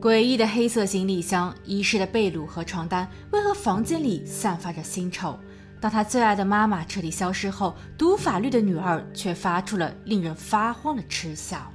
诡异的黑色行李箱、遗失的被褥和床单，为何房间里散发着腥臭？当他最爱的妈妈彻底消失后，读法律的女儿却发出了令人发慌的嗤笑。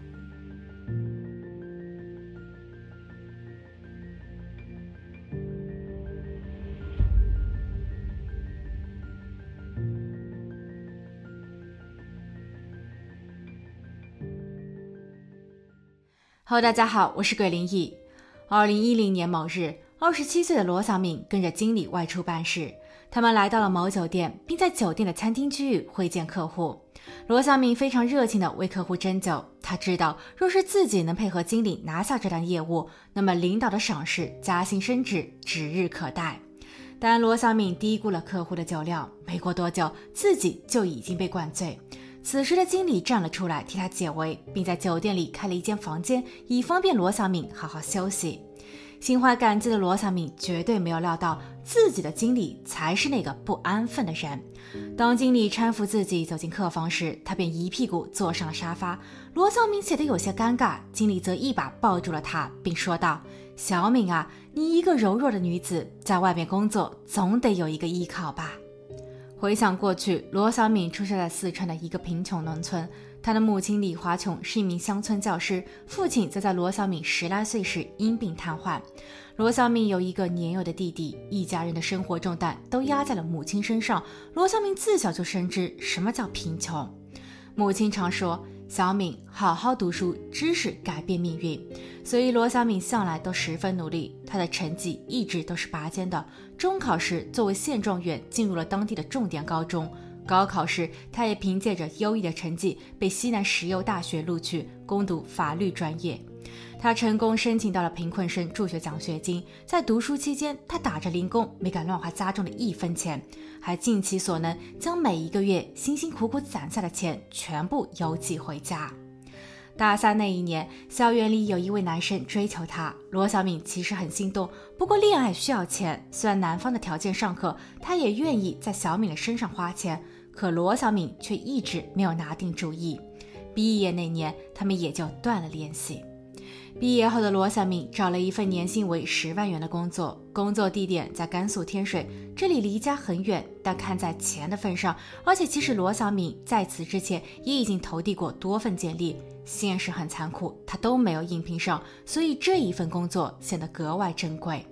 Hello，大家好，我是鬼灵异。二零一零年某日，二十七岁的罗小敏跟着经理外出办事，他们来到了某酒店，并在酒店的餐厅区域会见客户。罗小敏非常热情地为客户斟酒，他知道若是自己能配合经理拿下这单业务，那么领导的赏识、加薪升职指日可待。但罗小敏低估了客户的酒量，没过多久，自己就已经被灌醉。此时的经理站了出来替他解围，并在酒店里开了一间房间，以方便罗小敏好好休息。心怀感激的罗小敏绝对没有料到，自己的经理才是那个不安分的人。当经理搀扶自己走进客房时，他便一屁股坐上了沙发。罗小敏显得有些尴尬，经理则一把抱住了她，并说道：“小敏啊，你一个柔弱的女子，在外面工作，总得有一个依靠吧。”回想过去，罗小敏出生在四川的一个贫穷农村。她的母亲李华琼是一名乡村教师，父亲则在罗小敏十来岁时因病瘫痪。罗小敏有一个年幼的弟弟，一家人的生活重担都压在了母亲身上。罗小敏自小就深知什么叫贫穷，母亲常说。小敏好好读书，知识改变命运，所以罗小敏向来都十分努力。她的成绩一直都是拔尖的。中考时，作为县状元，进入了当地的重点高中。高考时，她也凭借着优异的成绩，被西南石油大学录取，攻读法律专业。他成功申请到了贫困生助学奖学金。在读书期间，他打着零工，没敢乱花家中的一分钱，还尽其所能将每一个月辛辛苦苦攒下的钱全部邮寄回家。大三那一年，校园里有一位男生追求她，罗小敏其实很心动。不过恋爱需要钱，虽然男方的条件尚可，他也愿意在小敏的身上花钱，可罗小敏却一直没有拿定主意。毕业那年，他们也就断了联系。毕业后的罗小敏找了一份年薪为十万元的工作，工作地点在甘肃天水，这里离家很远，但看在钱的份上，而且其实罗小敏在此之前也已经投递过多份简历，现实很残酷，她都没有应聘上，所以这一份工作显得格外珍贵。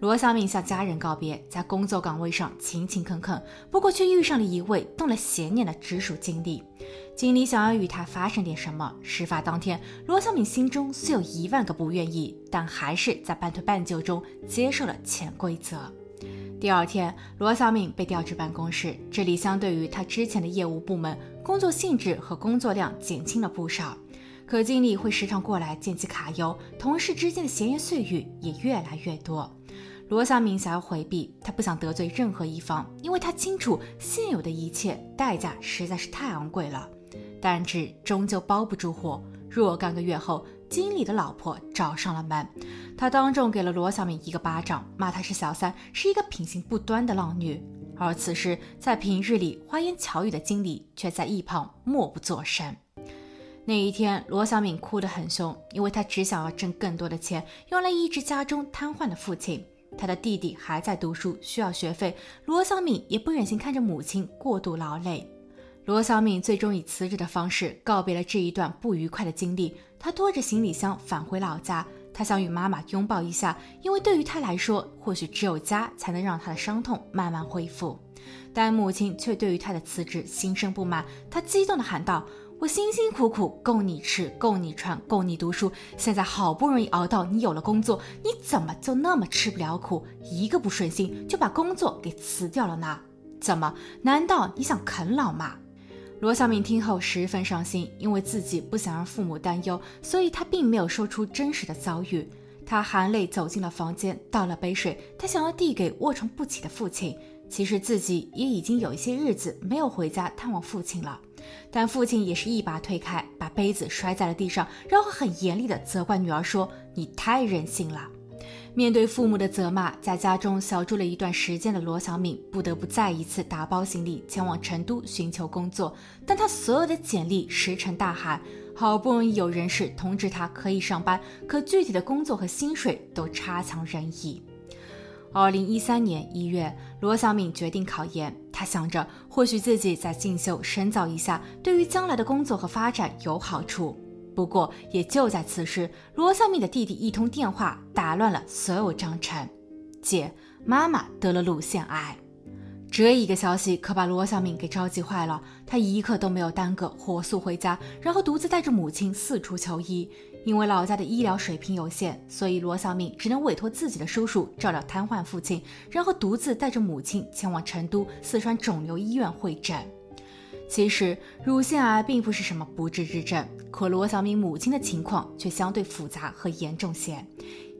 罗小敏向家人告别，在工作岗位上勤勤恳恳，不过却遇上了一位动了邪念的直属经理。经理想要与他发生点什么。事发当天，罗小敏心中虽有一万个不愿意，但还是在半推半就中接受了潜规则。第二天，罗小敏被调至办公室，这里相对于他之前的业务部门，工作性质和工作量减轻了不少。可经理会时常过来见其卡油，同事之间的闲言碎语也越来越多。罗小敏想要回避，她不想得罪任何一方，因为她清楚现有的一切代价实在是太昂贵了。但纸终究包不住火。若干个月后，经理的老婆找上了门，他当众给了罗小敏一个巴掌，骂她是小三，是一个品行不端的浪女。而此时，在平日里花言巧语的经理却在一旁默不作声。那一天，罗小敏哭得很凶，因为她只想要挣更多的钱，用来医治家中瘫痪的父亲。她的弟弟还在读书，需要学费。罗小敏也不忍心看着母亲过度劳累。罗小敏最终以辞职的方式告别了这一段不愉快的经历。她拖着行李箱返回老家，她想与妈妈拥抱一下，因为对于她来说，或许只有家才能让她的伤痛慢慢恢复。但母亲却对于她的辞职心生不满，她激动地喊道。我辛辛苦苦供你吃，供你穿，供你读书，现在好不容易熬到你有了工作，你怎么就那么吃不了苦？一个不顺心就把工作给辞掉了呢？怎么？难道你想啃老吗？罗小敏听后十分伤心，因为自己不想让父母担忧，所以她并没有说出真实的遭遇。她含泪走进了房间，倒了杯水，她想要递给卧床不起的父亲。其实自己也已经有一些日子没有回家探望父亲了。但父亲也是一把推开，把杯子摔在了地上，然后很严厉地责怪女儿说：“你太任性了。”面对父母的责骂，在家中小住了一段时间的罗小敏不得不再一次打包行李前往成都寻求工作。但她所有的简历石沉大海，好不容易有人事通知他可以上班，可具体的工作和薪水都差强人意。二零一三年一月，罗小敏决定考研。她想着，或许自己在进修深造一下，对于将来的工作和发展有好处。不过，也就在此时，罗小敏的弟弟一通电话打乱了所有章程。姐，妈妈得了乳腺癌。这一个消息可把罗小敏给着急坏了，她一刻都没有耽搁，火速回家，然后独自带着母亲四处求医。因为老家的医疗水平有限，所以罗小敏只能委托自己的叔叔照料瘫痪父亲，然后独自带着母亲前往成都四川肿瘤医院会诊。其实乳腺癌并不是什么不治之症，可罗小敏母亲的情况却相对复杂和严重些。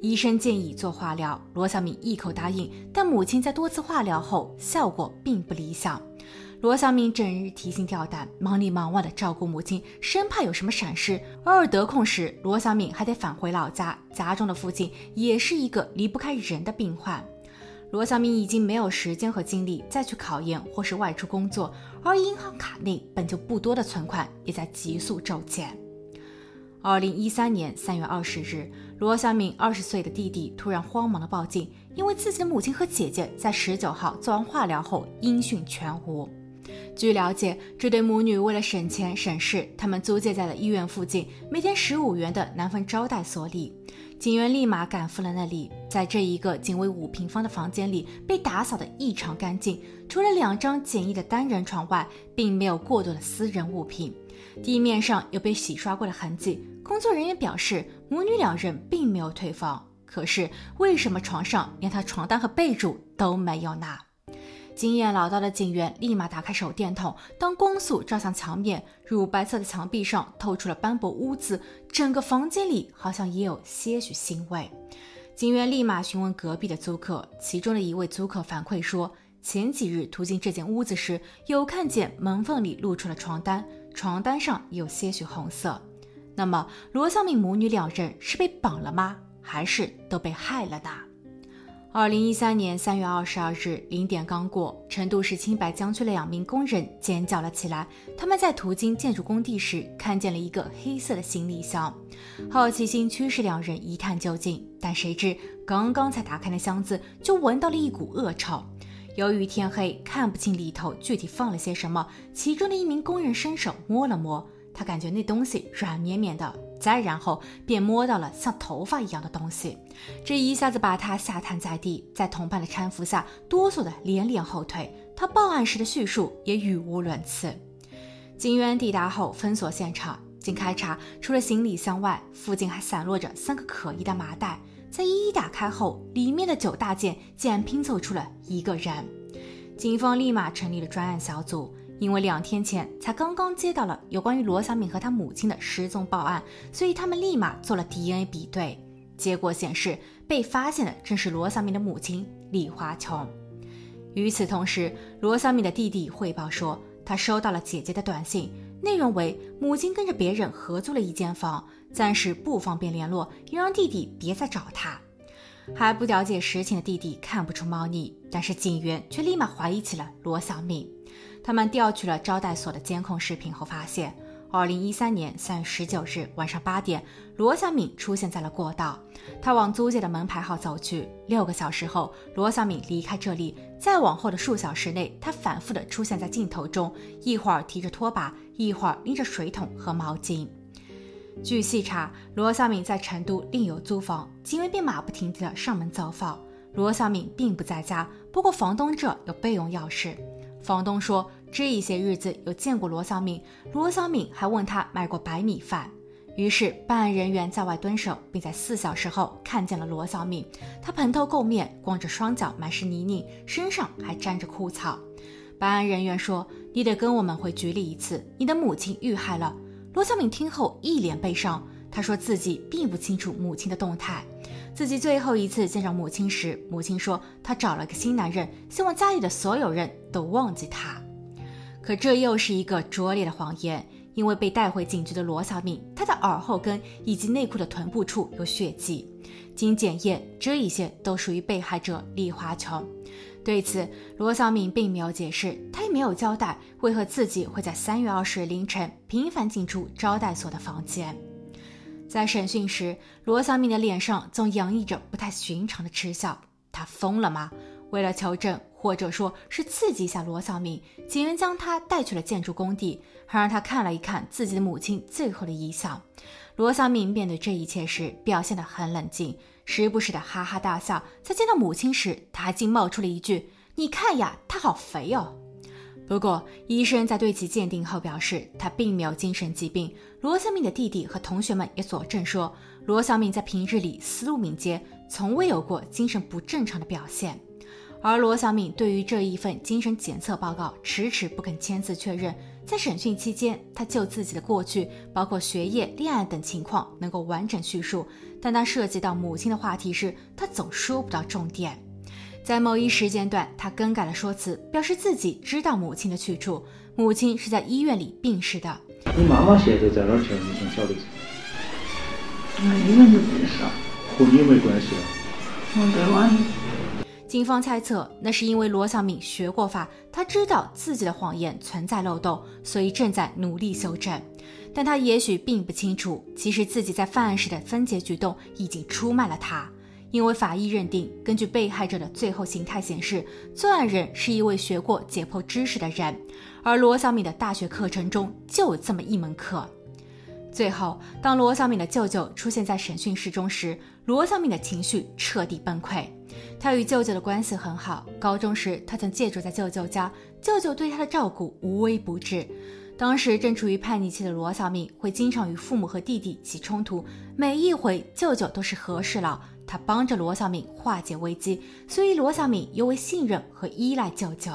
医生建议做化疗，罗小敏一口答应。但母亲在多次化疗后，效果并不理想。罗小敏整日提心吊胆，忙里忙外的照顾母亲，生怕有什么闪失。偶尔得空时，罗小敏还得返回老家，家中的父亲也是一个离不开人的病患。罗小敏已经没有时间和精力再去考研或是外出工作，而银行卡内本就不多的存款也在急速骤减。二零一三年三月二十日，罗小敏二十岁的弟弟突然慌忙的报警，因为自己的母亲和姐姐在十九号做完化疗后音讯全无。据了解，这对母女为了省钱省事，他们租借在了医院附近每天十五元的南方招待所里。警员立马赶赴了那里，在这一个仅为五平方的房间里，被打扫得异常干净，除了两张简易的单人床外，并没有过多的私人物品。地面上有被洗刷过的痕迹。工作人员表示，母女两人并没有退房。可是，为什么床上连她床单和被褥都没有呢？经验老道的警员立马打开手电筒，当光束照向墙面，乳白色的墙壁上透出了斑驳污渍，整个房间里好像也有些许腥味。警员立马询问隔壁的租客，其中的一位租客反馈说，前几日途经这间屋子时，有看见门缝里露出了床单，床单上有些许红色。那么，罗小敏母女两人是被绑了吗？还是都被害了呢？二零一三年三月二十二日零点刚过，成都市青白江区的两名工人尖叫了起来。他们在途经建筑工地时，看见了一个黑色的行李箱，好奇心驱使两人一探究竟。但谁知刚刚才打开那箱子，就闻到了一股恶臭。由于天黑，看不清里头具体放了些什么。其中的一名工人伸手摸了摸。他感觉那东西软绵绵的，再然后便摸到了像头发一样的东西，这一下子把他吓瘫在地，在同伴的搀扶下，哆嗦的连连后退。他报案时的叙述也语无伦次。警员抵达后封锁现场，经开查，除了行李箱外，附近还散落着三个可疑的麻袋。在一一打开后，里面的九大件竟然拼凑出了一个人。警方立马成立了专案小组。因为两天前才刚刚接到了有关于罗小敏和她母亲的失踪报案，所以他们立马做了 DNA 比对，结果显示被发现的正是罗小敏的母亲李华琼。与此同时，罗小敏的弟弟汇报说，他收到了姐姐的短信，内容为母亲跟着别人合租了一间房，暂时不方便联络，也让弟弟别再找他。还不了解实情的弟弟看不出猫腻，但是警员却立马怀疑起了罗小敏。他们调取了招待所的监控视频后，发现，二零一三年三月十九日晚上八点，罗小敏出现在了过道。他往租界的门牌号走去。六个小时后，罗小敏离开这里。再往后的数小时内，他反复的出现在镜头中，一会儿提着拖把，一会儿拎着水桶和毛巾。据细查，罗小敏在成都另有租房，警卫便马不停蹄的上门走访。罗小敏并不在家，不过房东这有备用钥匙。房东说，这一些日子有见过罗小敏，罗小敏还问他买过白米饭。于是办案人员在外蹲守，并在四小时后看见了罗小敏。她蓬头垢面，光着双脚，满是泥泞，身上还沾着枯草。办案人员说：“你得跟我们回局里一次，你的母亲遇害了。”罗小敏听后一脸悲伤，她说自己并不清楚母亲的动态。自己最后一次见着母亲时，母亲说她找了个新男人，希望家里的所有人都忘记她。可这又是一个拙劣的谎言，因为被带回警局的罗小敏，她的耳后根以及内裤的臀部处有血迹，经检验，这一些都属于被害者李华琼。对此，罗小敏并没有解释，她也没有交代为何自己会在三月二十日凌晨频繁进出招待所的房间。在审讯时，罗小敏的脸上总洋溢着不太寻常的嗤笑。他疯了吗？为了求证，或者说是刺激一下罗小敏，警员将他带去了建筑工地，还让他看了一看自己的母亲最后的遗像。罗小敏面对这一切时表现得很冷静。时不时的哈哈大笑，在见到母亲时，他还竟冒出了一句：“你看呀，她好肥哦。”不过，医生在对其鉴定后表示，他并没有精神疾病。罗小敏的弟弟和同学们也佐证说，罗小敏在平日里思路敏捷，从未有过精神不正常的表现。而罗小敏对于这一份精神检测报告迟迟不肯签字确认。在审讯期间，他就自己的过去，包括学业、恋爱等情况，能够完整叙述。但当涉及到母亲的话题时，他总说不到重点。在某一时间段，他更改了说辞，表示自己知道母亲的去处，母亲是在医院里病逝的。你妈妈现在在哪儿？去？你想晓得？那医院就病死了，和你没关系了。嗯，对吗？警方猜测，那是因为罗小敏学过法，他知道自己的谎言存在漏洞，所以正在努力修正。但他也许并不清楚，其实自己在犯案时的分解举动已经出卖了他。因为法医认定，根据被害者的最后形态显示，作案人是一位学过解剖知识的人，而罗小敏的大学课程中就有这么一门课。最后，当罗小敏的舅舅出现在审讯室中时，罗小敏的情绪彻底崩溃。他与舅舅的关系很好，高中时他曾借住在舅舅家，舅舅对他的照顾无微不至。当时正处于叛逆期的罗小敏会经常与父母和弟弟起冲突，每一回舅舅都是和事佬，他帮着罗小敏化解危机，所以罗小敏尤为信任和依赖舅舅。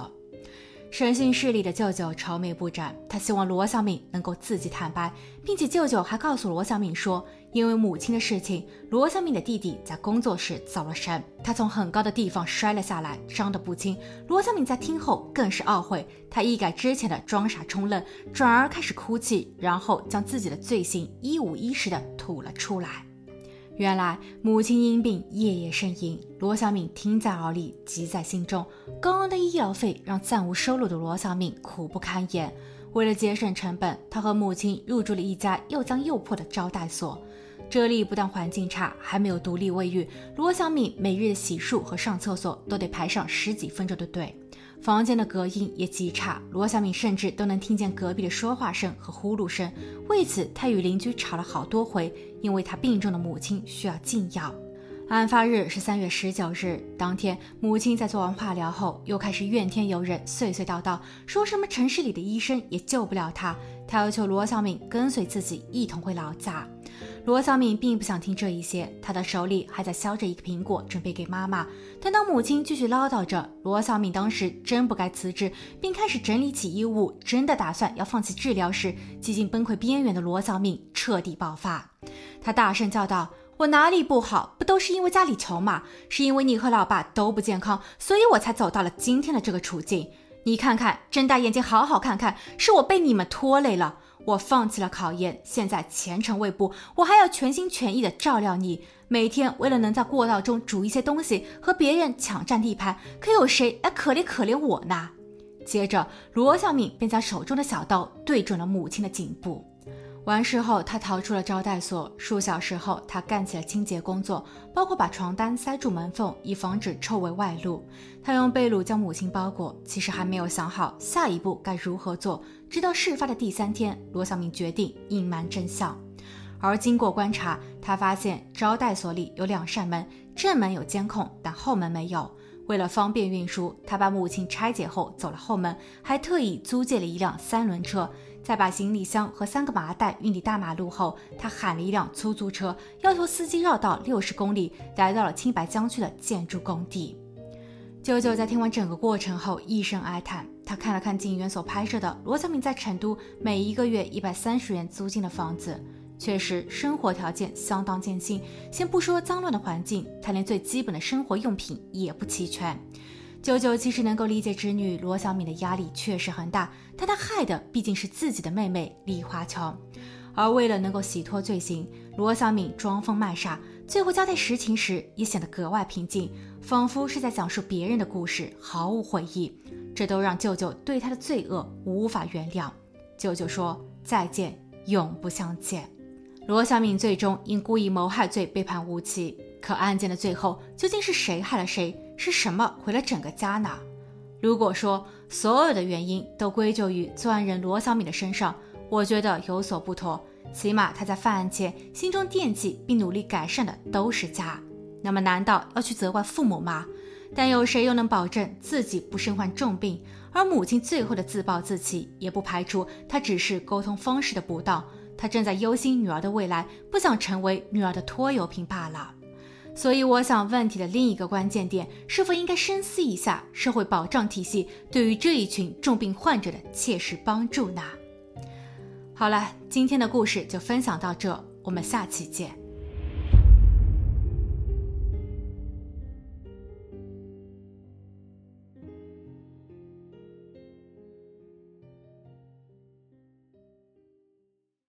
审讯室里的舅舅愁眉不展，他希望罗小敏能够自己坦白，并且舅舅还告诉罗小敏说，因为母亲的事情，罗小敏的弟弟在工作时走了神，他从很高的地方摔了下来，伤得不轻。罗小敏在听后更是懊悔，他一改之前的装傻充愣，转而开始哭泣，然后将自己的罪行一五一十的吐了出来。原来母亲因病夜夜呻吟，罗小敏听在耳里，急在心中。高昂的医疗费让暂无收入的罗小敏苦不堪言。为了节省成本，她和母亲入住了一家又脏又破的招待所。这里不但环境差，还没有独立卫浴。罗小敏每日的洗漱和上厕所都得排上十几分钟的队。房间的隔音也极差，罗小敏甚至都能听见隔壁的说话声和呼噜声。为此，她与邻居吵了好多回，因为她病重的母亲需要禁药。案发日是三月十九日，当天母亲在做完化疗后，又开始怨天尤人，碎碎叨叨，说什么城市里的医生也救不了她，她要求罗小敏跟随自己一同回老家。罗小敏并不想听这一些，她的手里还在削着一个苹果，准备给妈妈。但当母亲继续唠叨着罗小敏当时真不该辞职，并开始整理起衣物，真的打算要放弃治疗时，几近崩溃边缘的罗小敏彻底爆发。她大声叫道：“我哪里不好？不都是因为家里穷吗？是因为你和老爸都不健康，所以我才走到了今天的这个处境。你看看，睁大眼睛好好看看，是我被你们拖累了。”我放弃了考研，现在前程未卜，我还要全心全意的照料你。每天为了能在过道中煮一些东西，和别人抢占地盘，可有谁来可怜可怜我呢？接着，罗小敏便将手中的小刀对准了母亲的颈部。完事后，他逃出了招待所。数小时后，他干起了清洁工作，包括把床单塞住门缝，以防止臭味外露。他用被褥将母亲包裹，其实还没有想好下一步该如何做。直到事发的第三天，罗小明决定隐瞒真相。而经过观察，他发现招待所里有两扇门，正门有监控，但后门没有。为了方便运输，他把母亲拆解后走了后门，还特意租借了一辆三轮车。在把行李箱和三个麻袋运抵大马路后，他喊了一辆出租车，要求司机绕道六十公里，来到了青白江区的建筑工地。舅舅在听完整个过程后一声哀叹，他看了看警员所拍摄的罗小敏在成都每一个月一百三十元租金的房子，确实生活条件相当艰辛。先不说脏乱的环境，他连最基本的生活用品也不齐全。舅舅其实能够理解侄女罗小敏的压力确实很大，但他害的毕竟是自己的妹妹李华琼。而为了能够洗脱罪行，罗小敏装疯卖傻，最后交代实情时也显得格外平静，仿佛是在讲述别人的故事，毫无悔意。这都让舅舅对他的罪恶无法原谅。舅舅说：“再见，永不相见。”罗小敏最终因故意谋害罪被判无期。可案件的最后究竟是谁害了谁？是什么毁了整个家呢？如果说所有的原因都归咎于作案人罗小敏的身上，我觉得有所不妥。起码他在犯案前心中惦记并努力改善的都是家。那么难道要去责怪父母吗？但有谁又能保证自己不身患重病？而母亲最后的自暴自弃，也不排除她只是沟通方式的不当，她正在忧心女儿的未来，不想成为女儿的拖油瓶罢了。所以，我想问题的另一个关键点，是否应该深思一下社会保障体系对于这一群重病患者的切实帮助呢？好了，今天的故事就分享到这，我们下期见。